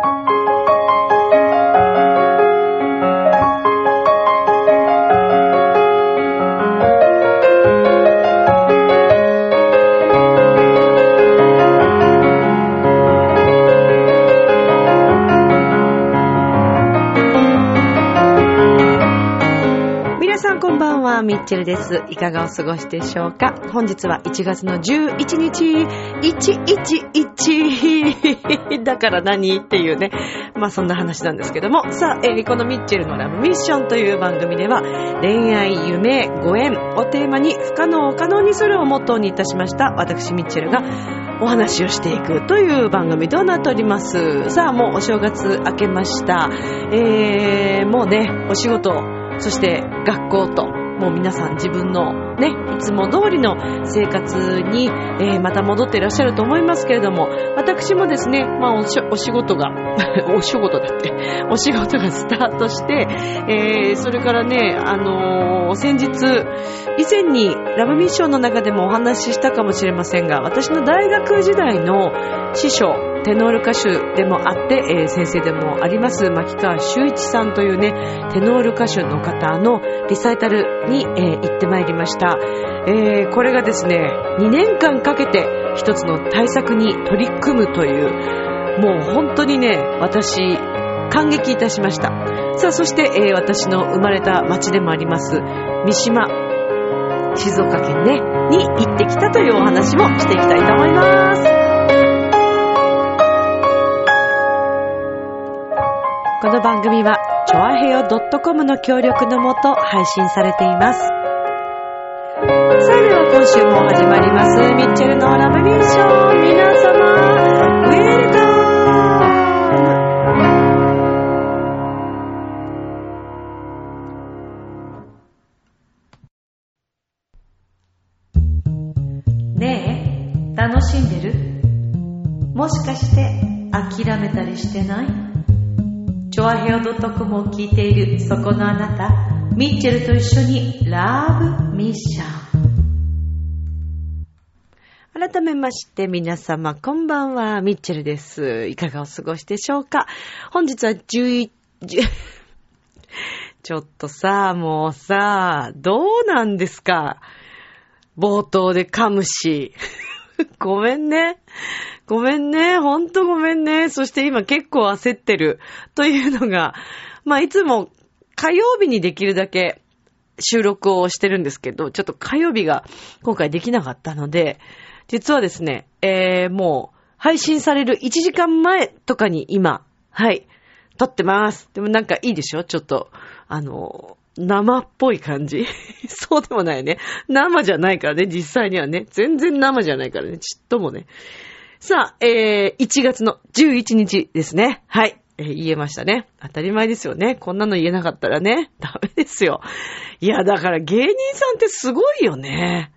皆さんこんばんは、ミッチェルです。いかがお過ごしでしょうか？本日は1月の11日、111だから何っていうね。まあそんな話なんですけども。さあ、えーこのミッチェルのラブミッションという番組では、恋愛、夢、ご縁をテーマに不可能を可能にするをモットーにいたしました。私、ミッチェルがお話をしていくという番組となっております。さあ、もうお正月明けました。えー、もうね、お仕事、そして学校と、もう皆さん自分のね、いつも通りの生活に、えーまた戻っていらっしゃると思いますけれども、私もですね、まあお仕事が、お仕事だって、お仕事がスタートして、えーそれからね、あのー先日、以前にラブミッションの中でもお話ししたかもしれませんが、私の大学時代の師匠、テノール歌手でもあって、えー先生でもあります、牧川修一さんというね、テノール歌手の方のリサイタルに、えー行ってまいりました。えーこれがですね、2年間かけて一つの対策に取り組むという、もう本当にね、私、感激いたしました。さあ、そして、えー私の生まれた町でもあります、三島、静岡県ね、に行ってきたというお話もしていきたいと思います。この番組は、ちょあへよ .com の協力のもと配信されています。さあでは今週も始まります、ミッチェルのラブミッション。皆様、ヘオ .com を聞いているそこのあなた、ミッチェルと一緒にラブミッション。改めまして皆様こんばんは、ミッチェルです。いかがお過ごしでしょうか？本日は11、ちょっとさ、もうさ、どうなんですか？冒頭で噛むし。ごめんね。ごめんね。ほんとごめんね。そして今結構焦ってる。というのが、まあいつも火曜日にできるだけ収録をしてるんですけど、ちょっと火曜日が今回できなかったので、実はですね、えー、もう配信される1時間前とかに今、はい、撮ってます。でもなんかいいでしょ？ちょっと、あの、生っぽい感じ そうでもないね。生じゃないからね、実際にはね。全然生じゃないからね、ちっともね。さあ、えー、1月の11日ですね。はい。えー言えましたね。当たり前ですよね。こんなの言えなかったらね。ダメですよ。いや、だから芸人さんってすごいよね。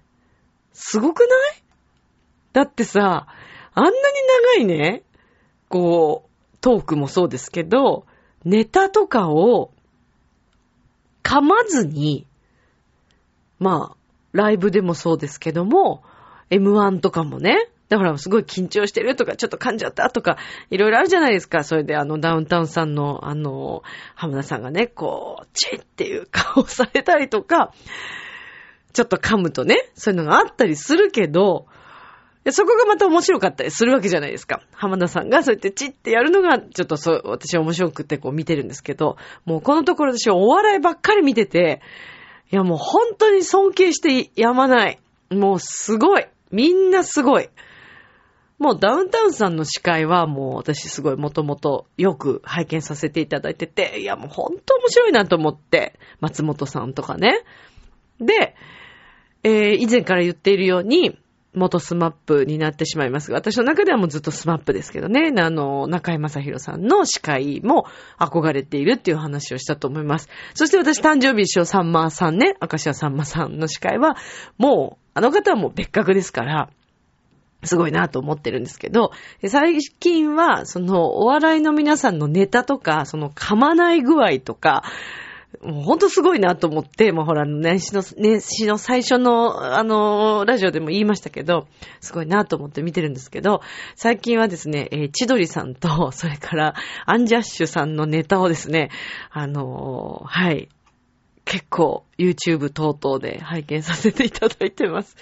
すごくない？だってさ、あんなに長いね、こう、トークもそうですけど、ネタとかを噛まずに、まあ、ライブでもそうですけども、M1 とかもね、だからすごい緊張してるとか、ちょっと噛んじゃったとか、いろいろあるじゃないですか。それであの、ダウンタウンさんの、あの、浜田さんがね、こう、チッっていう顔をされたりとか、ちょっと噛むとね、そういうのがあったりするけど、そこがまた面白かったりするわけじゃないですか。浜田さんがそうやってチッってやるのが、ちょっとそう、私は面白くてこう見てるんですけど、もうこのところ私はお笑いばっかり見てて、いやもう本当に尊敬してやまない。もうすごい。みんなすごい。もうダウンタウンさんの司会はもう私すごいもともとよく拝見させていただいてて、いやもう本当面白いなと思って、松本さんとかね。で、えー以前から言っているように、元スマップになってしまいますが、私の中ではもうずっとスマップですけどね、あの、中居正広さんの司会も憧れているっていう話をしたと思います。そして私誕生日一緒さんまさんね、明石家さんまさんの司会は、もう、あの方はもう別格ですから、すごいなと思ってるんですけど、最近は、その、お笑いの皆さんのネタとか、その、噛まない具合とか、もうほんとすごいなと思って、もうほら、年始の、年始の最初の、あの、ラジオでも言いましたけど、すごいなと思って見てるんですけど、最近はですね、えー、千鳥さんと、それから、アンジャッシュさんのネタをですね、あのー、はい、結構 YouTube 等々で拝見させていただいてます。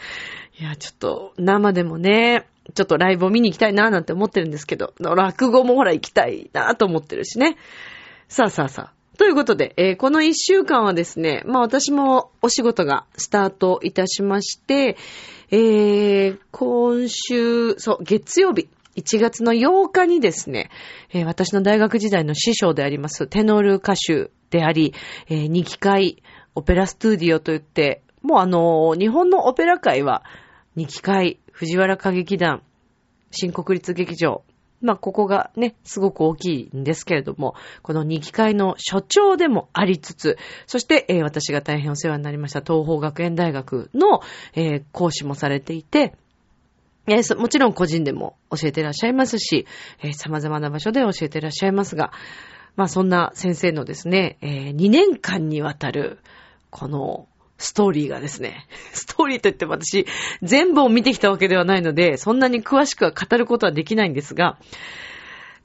いや、ちょっと生でもね、ちょっとライブを見に行きたいなーなんて思ってるんですけど、落語もほら行きたいなーと思ってるしね。さあさあさあ。ということで、えー、この一週間はですね、まあ私もお仕事がスタートいたしまして、えー、今週、そう、月曜日、1月の8日にですね、えー、私の大学時代の師匠であります、テノール歌手であり、えー、二機会オペラストゥーディオといって、もうあのー、日本のオペラ界は、二機会、藤原歌劇団、新国立劇場、まあ、ここがね、すごく大きいんですけれども、この二機会の所長でもありつつ、そして、えー、私が大変お世話になりました東方学園大学の、えー、講師もされていて、えー、もちろん個人でも教えていらっしゃいますし、え様々な場所で教えていらっしゃいますが、まあそんな先生のですね、え2年間にわたる、このストーリーがですね、ストーリーといっても私、全部を見てきたわけではないので、そんなに詳しくは語ることはできないんですが、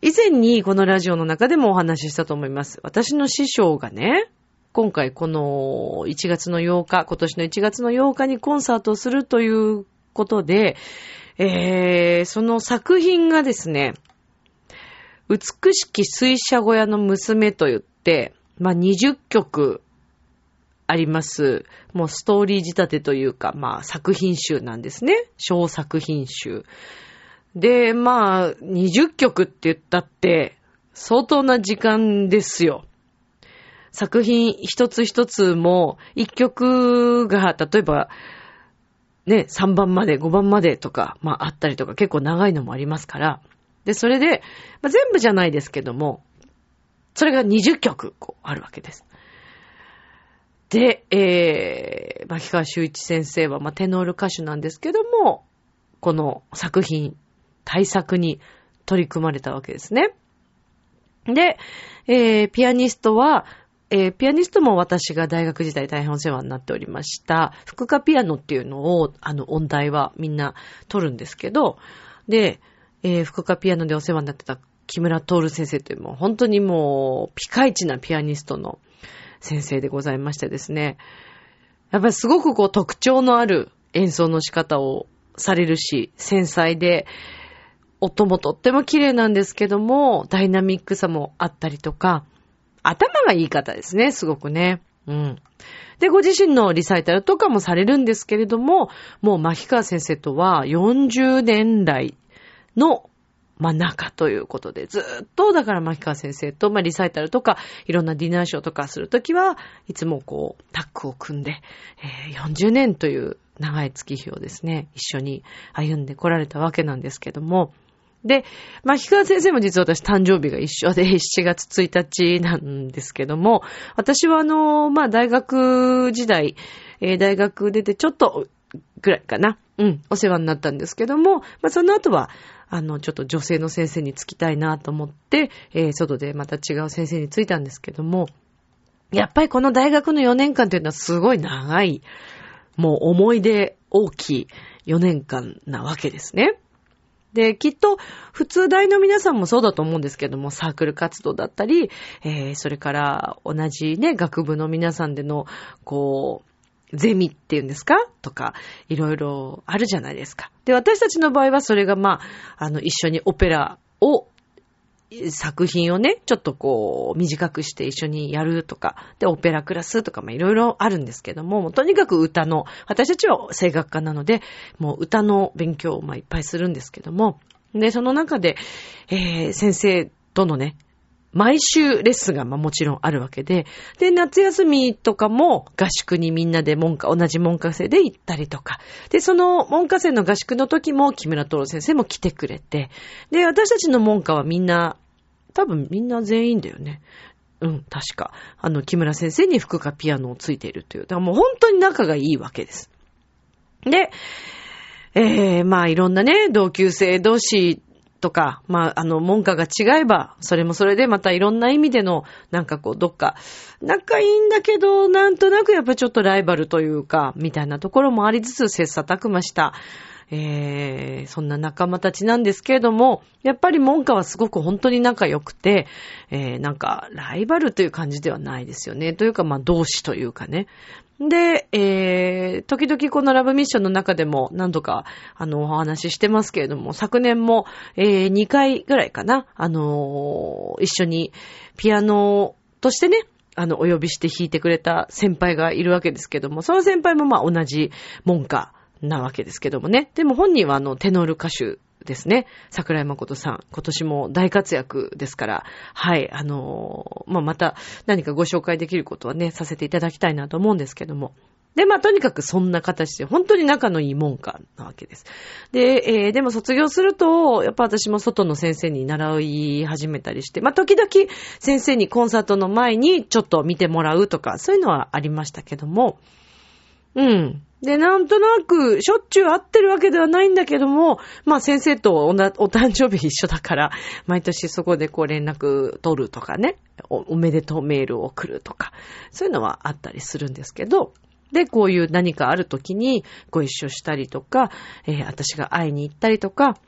以前にこのラジオの中でもお話ししたと思います。私の師匠がね、今回この1月の8日、今年の1月の8日にコンサートをするということで、えー、その作品がですね、美しき水車小屋の娘と言って、まあ、20曲あります。もうストーリー仕立てというか、まあ作品集なんですね。小作品集。で、まあ、20曲って言ったって、相当な時間ですよ。作品一つ一つも、一曲が、例えば、ね、3番まで、5番までとか、まああったりとか、結構長いのもありますから。で、それで、まあ、全部じゃないですけども、それが20曲、こう、あるわけです。で、えー、牧川修一先生は、まあ、テノール歌手なんですけども、この作品、対策に取り組まれたわけですね。で、えー、ピアニストは、えー、ピアニストも私が大学時代大変お世話になっておりました。副科ピアノっていうのを、あの、音大はみんな取るんですけど、で、えー、副科ピアノでお世話になってた木村徹先生というもう本当にもうピカイチなピアニストの先生でございましてですね。やっぱりすごくこう特徴のある演奏の仕方をされるし、繊細で、音もとっても綺麗なんですけども、ダイナミックさもあったりとか、頭がいい方ですね、すごくね。うん。で、ご自身のリサイタルとかもされるんですけれども、もう牧川先生とは40年来のまあ、中ということで、ずっと、だから、牧川先生と、まあ、リサイタルとか、いろんなディナーショーとかするときは、いつもこう、タッグを組んで、えー、40年という長い月日をですね、一緒に歩んでこられたわけなんですけども、で、牧川先生も実は私誕生日が一緒で、7月1日なんですけども、私はあの、まあ、大学時代、えー、大学出てちょっとぐらいかな。うん、お世話になったんですけども、まあ、その後は、あの、ちょっと女性の先生につきたいなと思って、えー、外でまた違う先生についたんですけども、やっぱりこの大学の4年間というのはすごい長い、もう思い出大きい4年間なわけですね。で、きっと、普通大の皆さんもそうだと思うんですけども、サークル活動だったり、えー、それから同じね、学部の皆さんでの、こう、ゼミっていうんですか？とか、いろいろあるじゃないですか。で、私たちの場合はそれがまあ、あの、一緒にオペラを、作品をね、ちょっとこう、短くして一緒にやるとか、で、オペラクラスとか、まあ、いろいろあるんですけども、もうとにかく歌の、私たちは声楽家なので、もう歌の勉強をまあいっぱいするんですけども、で、その中で、えー、先生とのね、毎週レッスンがまあもちろんあるわけで、で、夏休みとかも合宿にみんなで文科、同じ文科生で行ったりとか、で、その文科生の合宿の時も木村徹先生も来てくれて、で、私たちの文科はみんな、多分みんな全員だよね。うん、確か。あの、木村先生に服かピアノをついているという。だからもう本当に仲がいいわけです。で、えー、まあいろんなね、同級生同士とか、まあ、あの、文化が違えば、それもそれでまたいろんな意味での、なんかこう、どっか、仲いいんだけど、なんとなくやっぱちょっとライバルというか、みたいなところもありつつ、切磋琢磨した、えー、そんな仲間たちなんですけれども、やっぱり文化はすごく本当に仲良くて、えー、なんか、ライバルという感じではないですよね。というか、まあ、同志というかね。で、えー、時々このラブミッションの中でも何度か、あの、お話ししてますけれども、昨年も、えー、2回ぐらいかな、あのー、一緒にピアノとしてね、あの、お呼びして弾いてくれた先輩がいるわけですけども、その先輩もまあ同じ門下なわけですけどもね。でも本人はあの、テノール歌手ですね。桜井誠さん。今年も大活躍ですから、はい、あのー、まあ、また何かご紹介できることはね、させていただきたいなと思うんですけども。で、まあ、とにかくそんな形で、本当に仲のいい門下なわけです。で、えー、でも卒業すると、やっぱ私も外の先生に習い始めたりして、まあ、時々先生にコンサートの前にちょっと見てもらうとか、そういうのはありましたけども、うん。で、なんとなく、しょっちゅう会ってるわけではないんだけども、まあ先生とおなお誕生日一緒だから、毎年そこでこう連絡取るとかね。お、おめでとうメールを送るとか、そういうのはあったりするんですけど、で、こういう何かある時にご一緒したりとか、えー、私が会いに行ったりとか、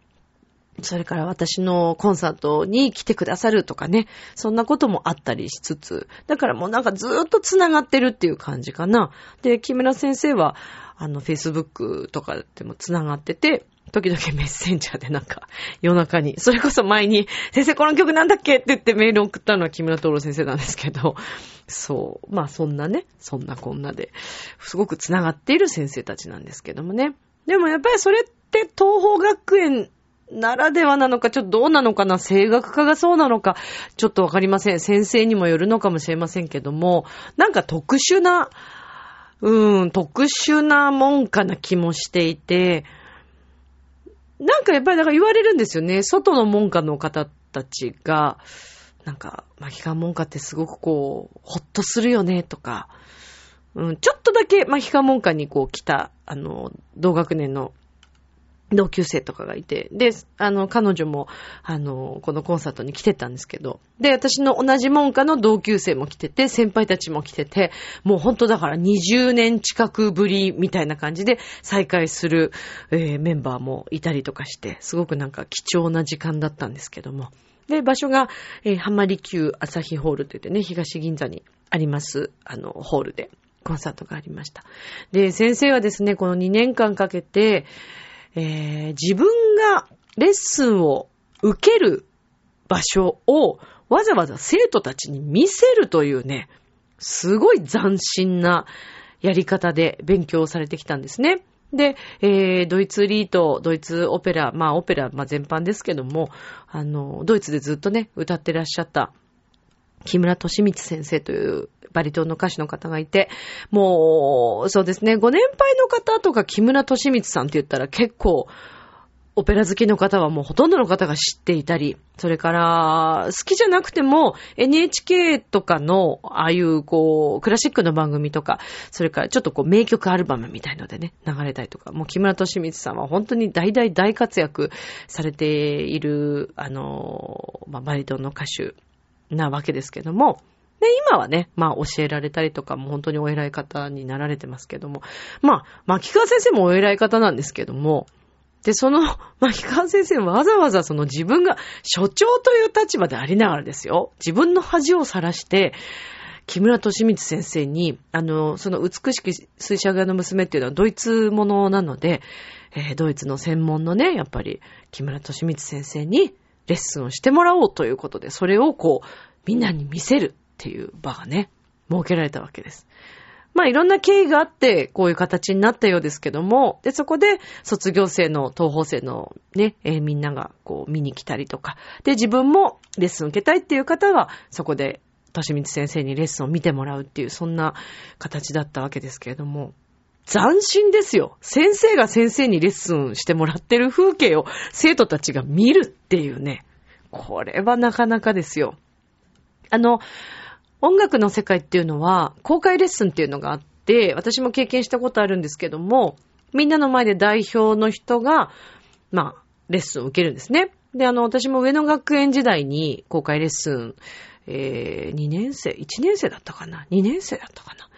それから私のコンサートに来てくださるとかね、そんなこともあったりしつつ、だからもうなんかずーっと繋がってるっていう感じかな。で、木村先生は、あの、Facebook とかでも繋がってて、時々メッセンジャーでなんか、夜中に、それこそ前に、先生この曲なんだっけって言ってメール送ったのは木村徹先生なんですけど、そう、まあそんなね、そんなこんなで、すごく繋がっている先生たちなんですけどもね。でもやっぱりそれって東方学園ならではなのか、ちょっとどうなのかな、声楽家がそうなのか、ちょっとわかりません。先生にもよるのかもしれませんけども、なんか特殊な、うーん、特殊な門下な気もしていて、なんかやっぱりだから言われるんですよね。外の門下の方たちが、なんか、巻き門下ってすごくこう、ほっとするよね、とか、うん、ちょっとだけ巻き門下にこう来た、あの、同学年の同級生とかがいて、で、あの、彼女も、あの、このコンサートに来てたんですけど、で、私の同じ門下の同級生も来てて、先輩たちも来てて、もう本当だから20年近くぶりみたいな感じで再会する、えー、メンバーもいたりとかして、すごくなんか貴重な時間だったんですけども。で、場所が、えー、浜離宮朝日ホールといってね、東銀座にあります、あの、ホールでコンサートがありました。で、先生はですね、この2年間かけて、えー、自分がレッスンを受ける場所をわざわざ生徒たちに見せるというね、すごい斬新なやり方で勉強されてきたんですね。で、えー、ドイツリート、ドイツオペラ、まあオペラ、まあ全般ですけども、あの、ドイツでずっとね、歌ってらっしゃった木村敏光先生というバリ島の歌手の方がいて、もう、そうですね、ご年配の方とか木村敏光さんって言ったら結構、オペラ好きの方はもうほとんどの方が知っていたり、それから、好きじゃなくても NHK とかの、ああいうこう、クラシックの番組とか、それからちょっとこう、名曲アルバムみたいのでね、流れたりとか、もう木村敏光さんは本当に大大大活躍されている、あの、まあ、バリ島の歌手なわけですけども、で、今はね、まあ教えられたりとかも本当にお偉い方になられてますけども、まあ、牧川先生もお偉い方なんですけども、で、その、牧川先生わざわざその自分が所長という立場でありながらですよ、自分の恥をさらして、木村敏光先生に、あの、その美しき水車画の娘っていうのはドイツものなので、えー、ドイツの専門のね、やっぱり木村敏光先生にレッスンをしてもらおうということで、それをこう、みんなに見せるっていう場がね、設けられたわけです。まあいろんな経緯があって、こういう形になったようですけども、で、そこで卒業生の、東方生のね、えー、みんながこう見に来たりとか、で、自分もレッスン受けたいっていう方は、そこで、としみつ先生にレッスンを見てもらうっていう、そんな形だったわけですけれども、斬新ですよ。先生が先生にレッスンしてもらってる風景を生徒たちが見るっていうね。これはなかなかですよ。あの、音楽の世界っていうのは、公開レッスンっていうのがあって、私も経験したことあるんですけども、みんなの前で代表の人が、まあ、レッスンを受けるんですね。で、あの、私も上野学園時代に公開レッスン、えー、2年生、1年生だったかな ?2 年生だったかな？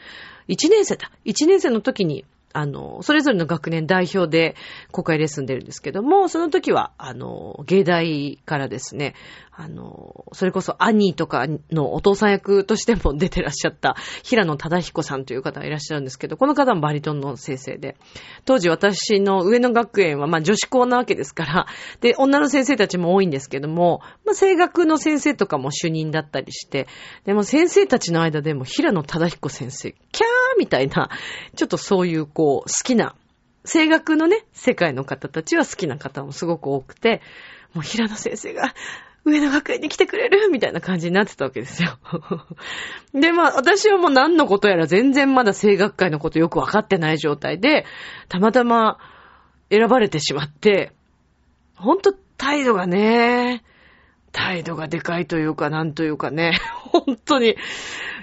?1 年生だ。1年生の時に、あの、それぞれの学年代表で公開レッスン出るんですけども、その時は、あの、芸大からですね、あの、それこそアニーとかのお父さん役としても出てらっしゃった平野忠彦さんという方がいらっしゃるんですけど、この方もバリトンの先生で、当時私の上野学園はまあ女子校なわけですから、で、女の先生たちも多いんですけども、まあ声楽の先生とかも主任だったりして、でも先生たちの間でも平野忠彦先生、キャーみたいな、ちょっとそういうこう、好きな、声楽のね、世界の方たちは好きな方もすごく多くて、もう平野先生が、上野学園に来てくれるみたいな感じになってたわけですよ。で、まあ、私はもう何のことやら全然まだ声楽会のことよくわかってない状態で、たまたま選ばれてしまって、ほんと態度がね、態度がでかいというか、なんというかね、本当に。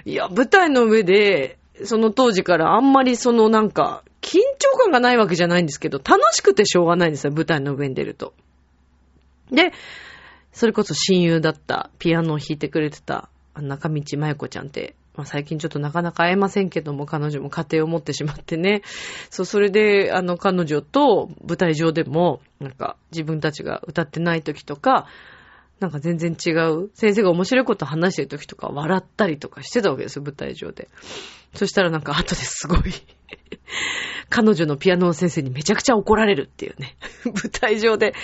いや、舞台の上で、その当時からあんまりそのなんか、感がないわけじゃないんですけど、楽しくてしょうがないんですよ、舞台の上に出ると。で、それこそ親友だったピアノを弾いてくれてた中道麻也子ちゃんって、まあ、最近ちょっとなかなか会えませんけども、彼女も家庭を持ってしまってね。そう、それで、あの、彼女と舞台上でも、なんか、自分たちが歌ってない時とか、なんか全然違う、先生が面白いこと話してる時とか笑ったりとかしてたわけですよ、舞台上で。そしたらなんか後ですごい 彼女のピアノの先生にめちゃくちゃ怒られるっていうね。舞台上で、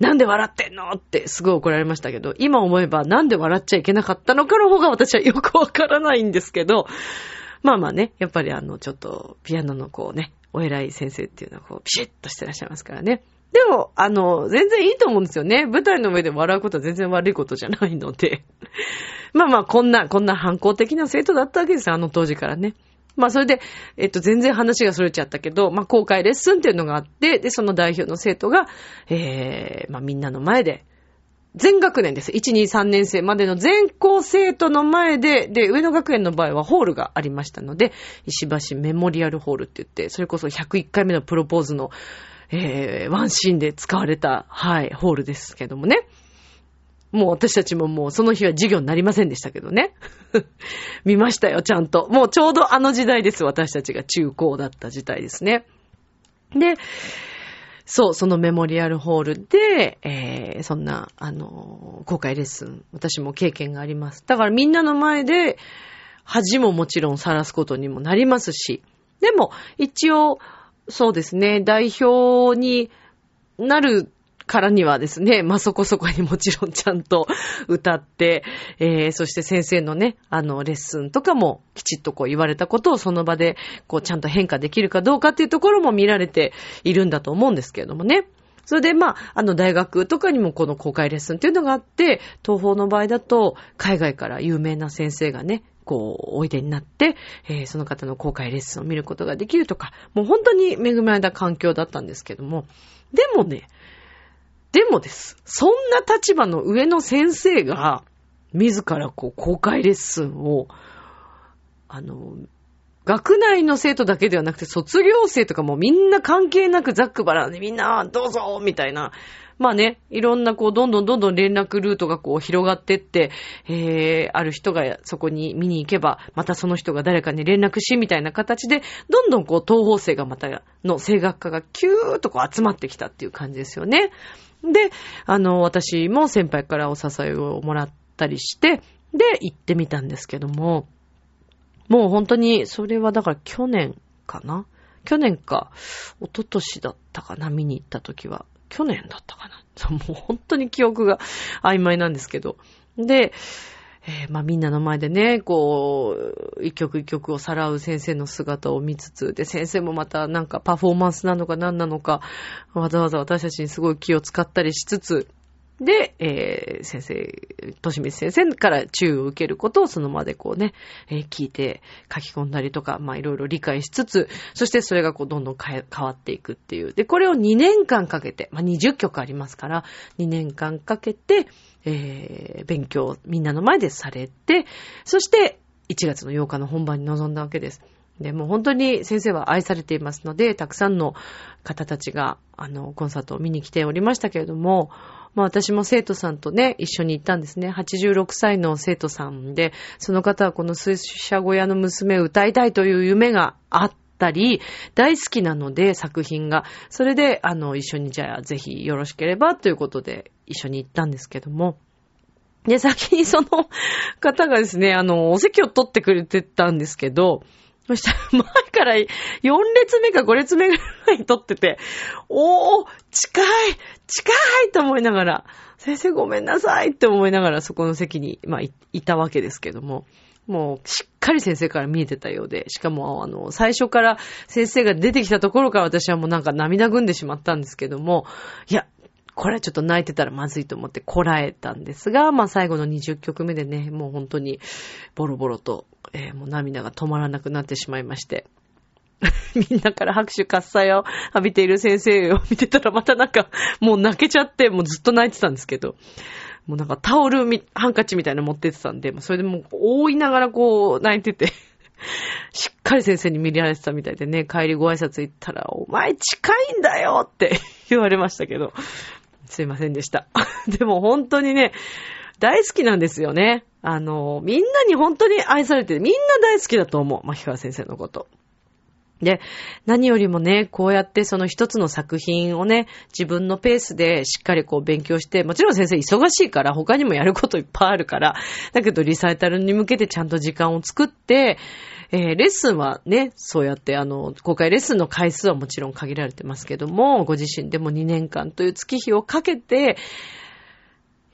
なんで笑ってんの？ってすごい怒られましたけど、今思えばなんで笑っちゃいけなかったのかの方が私はよくわからないんですけど、まあまあね、やっぱりあの、ちょっと、ピアノのこうね、お偉い先生っていうのはこう、ピシッとしてらっしゃいますからね。でも、あの、全然いいと思うんですよね。舞台の上で笑うことは全然悪いことじゃないので。まあまあ、こんな、こんな反抗的な生徒だったわけですよ、あの当時からね。まあそれで、えっと、全然話がそれちゃったけど、まあ公開レッスンっていうのがあって、で、その代表の生徒が、えー、まあみんなの前で、全学年です。1、2、3年生までの全校生徒の前で、で、上野学園の場合はホールがありましたので、石橋メモリアルホールって言って、それこそ101回目のプロポーズの、えー、ワンシーンで使われた、はい、ホールですけどもね。もう私たちももうその日は授業になりませんでしたけどね。見ましたよ、ちゃんと。もうちょうどあの時代です。私たちが中高だった時代ですね。で、そう、そのメモリアルホールで、えー、そんな、あの、公開レッスン、私も経験があります。だからみんなの前で、恥ももちろん晒すことにもなりますし、でも、一応、そうですね、代表になるからにはですね、まあ、そこそこにもちろんちゃんと歌って、えー、そして先生のね、あの、レッスンとかもきちっとこう言われたことをその場で、こうちゃんと変化できるかどうかっていうところも見られているんだと思うんですけれどもね。それで、まあ、あの、大学とかにもこの公開レッスンっていうのがあって、東方の場合だと、海外から有名な先生がね、こう、おいでになって、えー、その方の公開レッスンを見ることができるとか、もう本当に恵まれた環境だったんですけども、でもね、でもです。そんな立場の上の先生が、自らこう、公開レッスンを、あの、学内の生徒だけではなくて、卒業生とかもみんな関係なくザックバラでみんなどうぞみたいな。まあね、いろんなこう、どんどんどんどん連絡ルートがこう広がってって、えー、ある人がそこに見に行けば、またその人が誰かに連絡し、みたいな形で、どんどんこう、東方生がまた、の声楽家がキューッとこう集まってきたっていう感じですよね。で、あの、私も先輩からお支えをもらったりして、で、行ってみたんですけども、もう本当に、それはだから去年かな？去年か、一昨年だったかな？見に行った時は。去年だったかな？もう本当に記憶が曖昧なんですけど。で、えー、まあみんなの前でね、こう、一曲一曲をさらう先生の姿を見つつ、で、先生もまたなんかパフォーマンスなのか何なのか、わざわざ私たちにすごい気を使ったりしつつ、で、えー、先生、としみ先生から注意を受けることをその場でこうね、えー、聞いて書き込んだりとか、まあいろいろ理解しつつ、そしてそれがこうどんどん変わっていくっていう。で、これを2年間かけて、まあ20曲ありますから、2年間かけて、えー、勉強みんなの前でされて、そして1月の8日の本番に臨んだわけです。で、もう本当に先生は愛されていますので、たくさんの方たちが、あの、コンサートを見に来ておりましたけれども、まあ私も生徒さんとね、一緒に行ったんですね。86歳の生徒さんで、その方はこの水車小屋の娘を歌いたいという夢があったり、大好きなので作品が。それで、あの、一緒にじゃあぜひよろしければということで一緒に行ったんですけども。で、先にその方がですね、あの、お席を取ってくれてたんですけど、そしたら前から4列目か5列目ぐらい撮ってて、おー、近い近いと思いながら、先生ごめんなさいって思いながらそこの席に、まあ、いたわけですけども、もうしっかり先生から見えてたようで、しかもあの、最初から先生が出てきたところから私はもうなんか涙ぐんでしまったんですけども、いや、これはちょっと泣いてたらまずいと思ってこらえたんですが、まあ最後の20曲目でね、もう本当にボロボロと、えー、もう涙が止まらなくなってしまいまして。みんなから拍手喝采を浴びている先生を見てたらまたなんかもう泣けちゃってもうずっと泣いてたんですけど、もうなんかタオル、ハンカチみたいなの持ってってたんで、それでもう覆いながらこう泣いてて。しっかり先生に見られてたみたいでね、帰りご挨拶行ったら、お前近いんだよって言われましたけど、すいませんでした。でも本当にね、大好きなんですよね。あの、みんなに本当に愛されてる。みんな大好きだと思う。牧川先生のこと。で、何よりもね、こうやってその一つの作品をね、自分のペースでしっかりこう勉強して、もちろん先生忙しいから、他にもやることいっぱいあるから、だけどリサイタルに向けてちゃんと時間を作って、えー、レッスンはね、そうやってあの、公開レッスンの回数はもちろん限られてますけども、ご自身でも2年間という月日をかけて、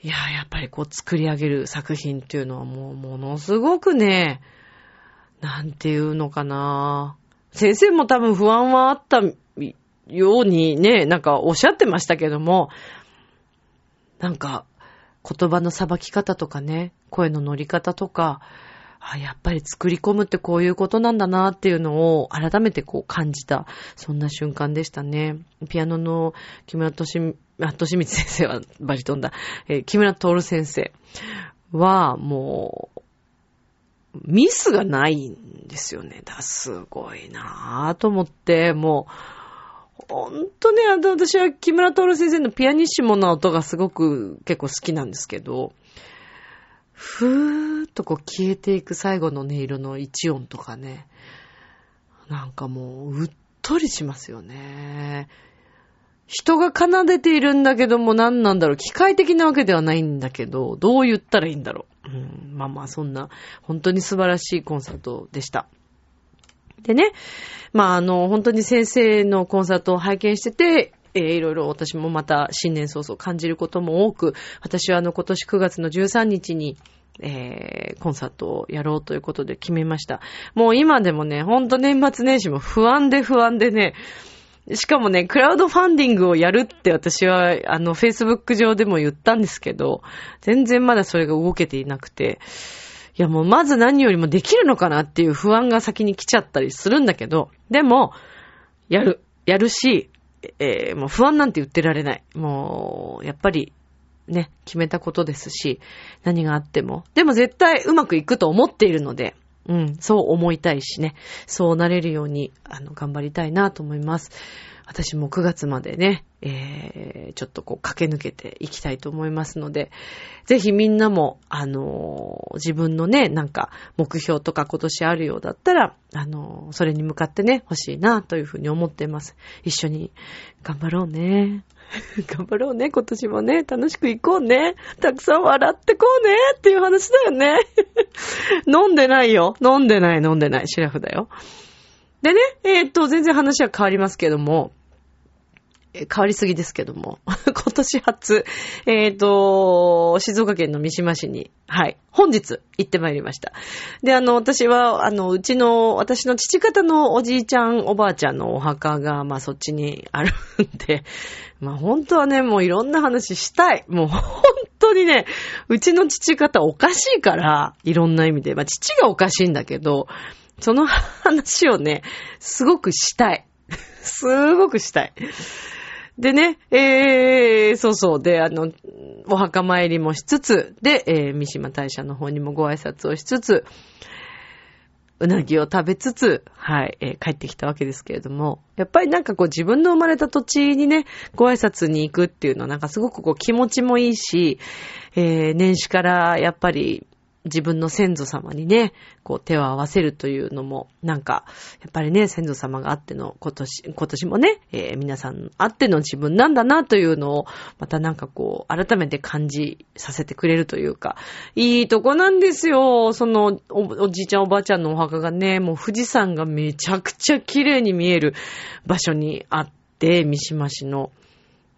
いや、やっぱりこう作り上げる作品っていうのはもうものすごくね、なんていうのかな。先生も多分不安はあったようにね、なんかおっしゃってましたけども、なんか言葉のさばき方とかね、声の乗り方とか、あ、やっぱり作り込むってこういうことなんだなっていうのを改めてこう感じた、そんな瞬間でしたね。ピアノの木村とし、あ、としみつ先生は バリトンだ。えー、木村徹先生はもう、ミスがないんですよね。だ、すごいなぁと思って、もう、ほんとね、私は木村徹先生のピアニッシモな音がすごく結構好きなんですけど、ふーっとこう消えていく最後の音色の一音とかね、なんかもう、うっとりしますよね。人が奏でているんだけども何なんだろう。機械的なわけではないんだけど、どう言ったらいいんだろう。うん、まあまあそんな、本当に素晴らしいコンサートでした。でね、まああの、本当に先生のコンサートを拝見してて、えー、いろいろ私もまた新年早々感じることも多く、私はあの今年9月の13日に、えー、コンサートをやろうということで決めました。もう今でもね、ほんと年末年始も不安で不安でね、しかもね、クラウドファンディングをやるって私は、あの、Facebook 上でも言ったんですけど、全然まだそれが動けていなくて、いやもうまず何よりもできるのかなっていう不安が先に来ちゃったりするんだけど、でも、やる。やるし、えー、もう不安なんて言ってられない。もう、やっぱり、ね、決めたことですし、何があっても。でも絶対うまくいくと思っているので、うん、そう思いたいしね、そうなれるように、あの、頑張りたいなと思います。私も9月までね、えー、ちょっとこう駆け抜けていきたいと思いますので、ぜひみんなも、あのー、自分のね、なんか目標とか今年あるようだったら、あのー、それに向かってね、欲しいなというふうに思っています。一緒に頑張ろうね。頑張ろうね、今年もね。楽しく行こうね。たくさん笑ってこうね。っていう話だよね。飲んでないよ。飲んでない、飲んでない。シラフだよ。でね、えー、っと、全然話は変わりますけども、変わりすぎですけども、今年初、えっ、ー、と、静岡県の三島市に、はい、本日行ってまいりました。で、あの、私は、あの、うちの、私の父方のおじいちゃん、おばあちゃんのお墓が、まあ、そっちにあるんで、まあ、本当はね、もういろんな話したい。もう、本当にね、うちの父方おかしいから、いろんな意味で。まあ、父がおかしいんだけど、その話をね、すごくしたい。すごくしたい。でね、えー、そうそう。で、あの、お墓参りもしつつ、で、えー、三島大社の方にもご挨拶をしつつ、うなぎを食べつつ、はい、えー、帰ってきたわけですけれども、やっぱりなんかこう自分の生まれた土地にね、ご挨拶に行くっていうのはなんかすごくこう気持ちもいいし、えー、年始からやっぱり自分の先祖様にね、こう手を合わせるというのも、なんか、やっぱりね、先祖様があっての今年、今年もね、えー、皆さんあっての自分なんだなというのを、またなんかこう、改めて感じさせてくれるというか、いいとこなんですよ。そのお、おじいちゃんおばあちゃんのお墓がね、もう富士山がめちゃくちゃ綺麗に見える場所にあって、三島市の、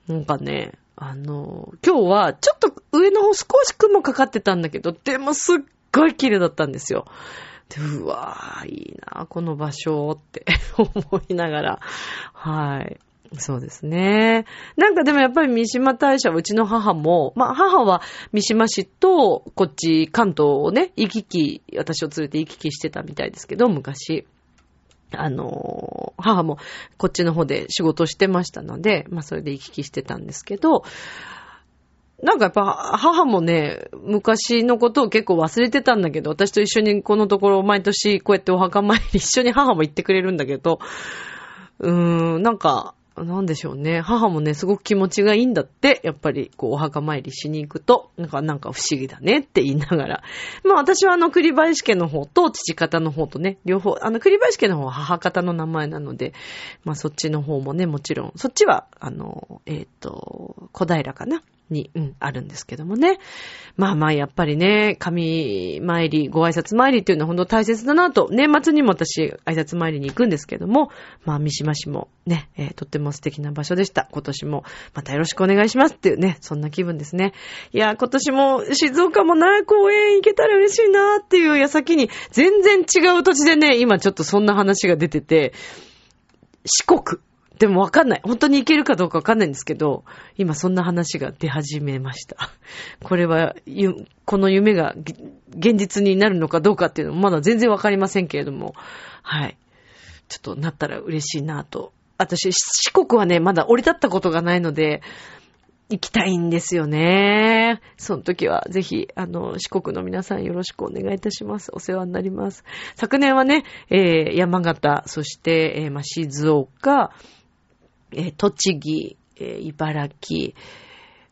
なんかね、あの、今日はちょっと上の方少し雲かかってたんだけど、でもすっごい綺麗だったんですよ。で、うわぁ、いいなこの場所って 思いながら。はい。そうですね。なんかでもやっぱり三島大社うちの母も、まあ母は三島市とこっち関東をね、行き来、私を連れて行き来してたみたいですけど、昔。あの、母もこっちの方で仕事してましたので、まあそれで行き来してたんですけど、なんかやっぱ母もね、昔のことを結構忘れてたんだけど、私と一緒にこのところ毎年こうやってお墓参り一緒に母も行ってくれるんだけど、うーん、なんか、なんでしょうね。母もね、すごく気持ちがいいんだって。やっぱり、こう、お墓参りしに行くと、なんか、なんか不思議だねって言いながら。まあ私はあの、栗林家の方と父方の方とね、両方、あの、栗林家の方は母方の名前なので、まあそっちの方もね、もちろん、そっちは、あの、えっ、ー、と、小平かな。に、うん、あるんですけどもね。まあまあ、やっぱりね、神参り、ご挨拶参りっていうのは本当大切だなと、年末にも私、挨拶参りに行くんですけども、まあ、三島市もね、えー、とっても素敵な場所でした。今年も、またよろしくお願いしますっていうね、そんな気分ですね。いや、今年も静岡もな、公園行けたら嬉しいなっていう矢先に、全然違う土地でね、今ちょっとそんな話が出てて、四国。でもわかんない。本当にいけるかどうかわかんないんですけど、今そんな話が出始めました。これは、この夢が現実になるのかどうかっていうのもまだ全然わかりませんけれども、はい。ちょっとなったら嬉しいなと。私、四国はね、まだ降り立ったことがないので、行きたいんですよね。その時はぜひ、あの、四国の皆さんよろしくお願いいたします。お世話になります。昨年はね、えー、山形、そして、えー、ま、静岡、えー、栃木、えー、茨城、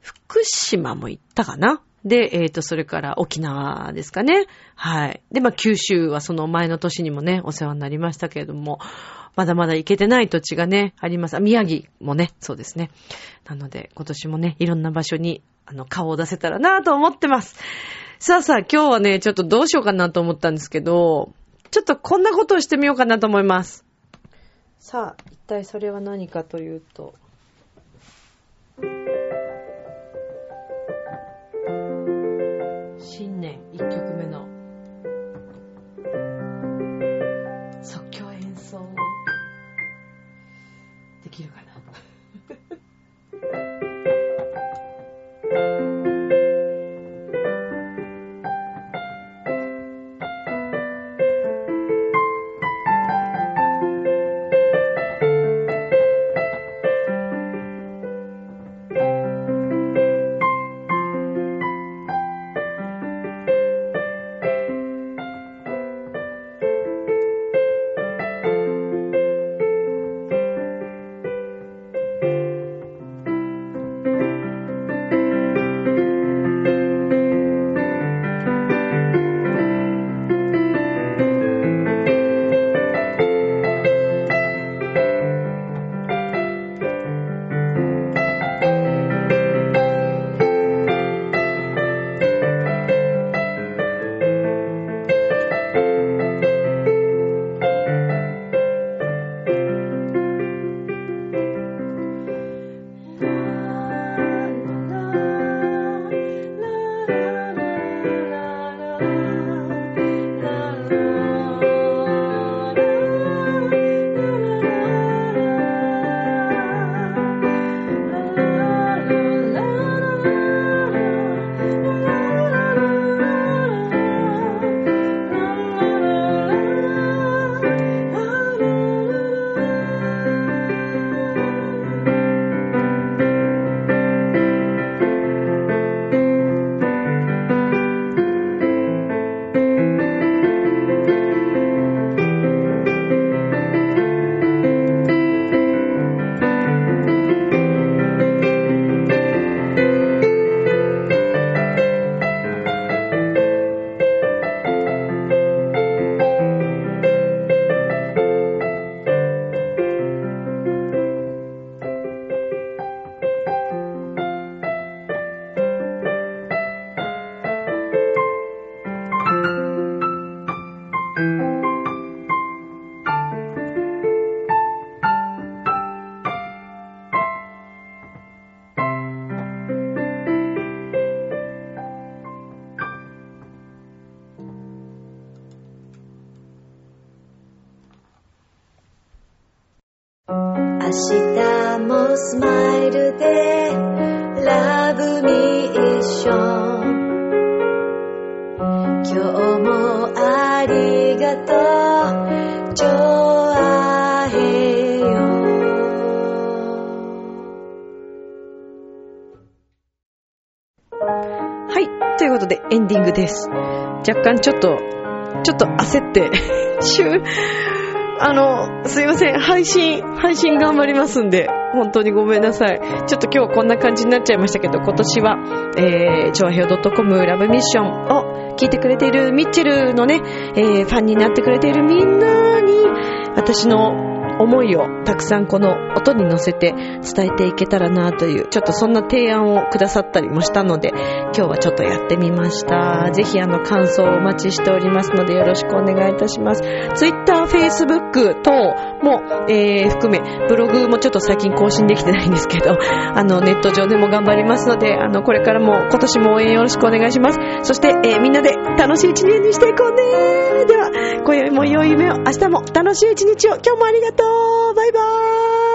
福島も行ったかな？で、えっ、ー、と、それから沖縄ですかね。はい。で、まあ、九州はその前の年にもね、お世話になりましたけれども、まだまだ行けてない土地がね、あります。宮城もね、そうですね。なので、今年もね、いろんな場所に、あの、顔を出せたらなと思ってます。さあさあ、今日はね、ちょっとどうしようかなと思ったんですけど、ちょっとこんなことをしてみようかなと思います。さあ、一体それは何かというと、新年1曲目のはいということでエンディングです若干ちょっとちょっと焦って 週あの、すいません。配信、配信頑張りますんで、本当にごめんなさい。ちょっと今日こんな感じになっちゃいましたけど、今年は、えー、超平洋 .com ラブミッションを聞いてくれているミッチェルのね、えー、ファンになってくれているみんなに、私の思いをたくさんこの音に乗せて伝えていけたらなという、ちょっとそんな提案をくださったりもしたので、今日はちょっとやってみました。ぜひあの感想をお待ちしておりますのでよろしくお願いいたします。Twitter、Facebook 等も、えー、含め、ブログもちょっと最近更新できてないんですけど、あのネット上でも頑張りますので、あのこれからも今年も応援よろしくお願いします。そして、えー、みんなで楽しい一年にしていこうねでは、今宵も良い夢を、明日も楽しい一日を、今日もありがとうバイバーイ。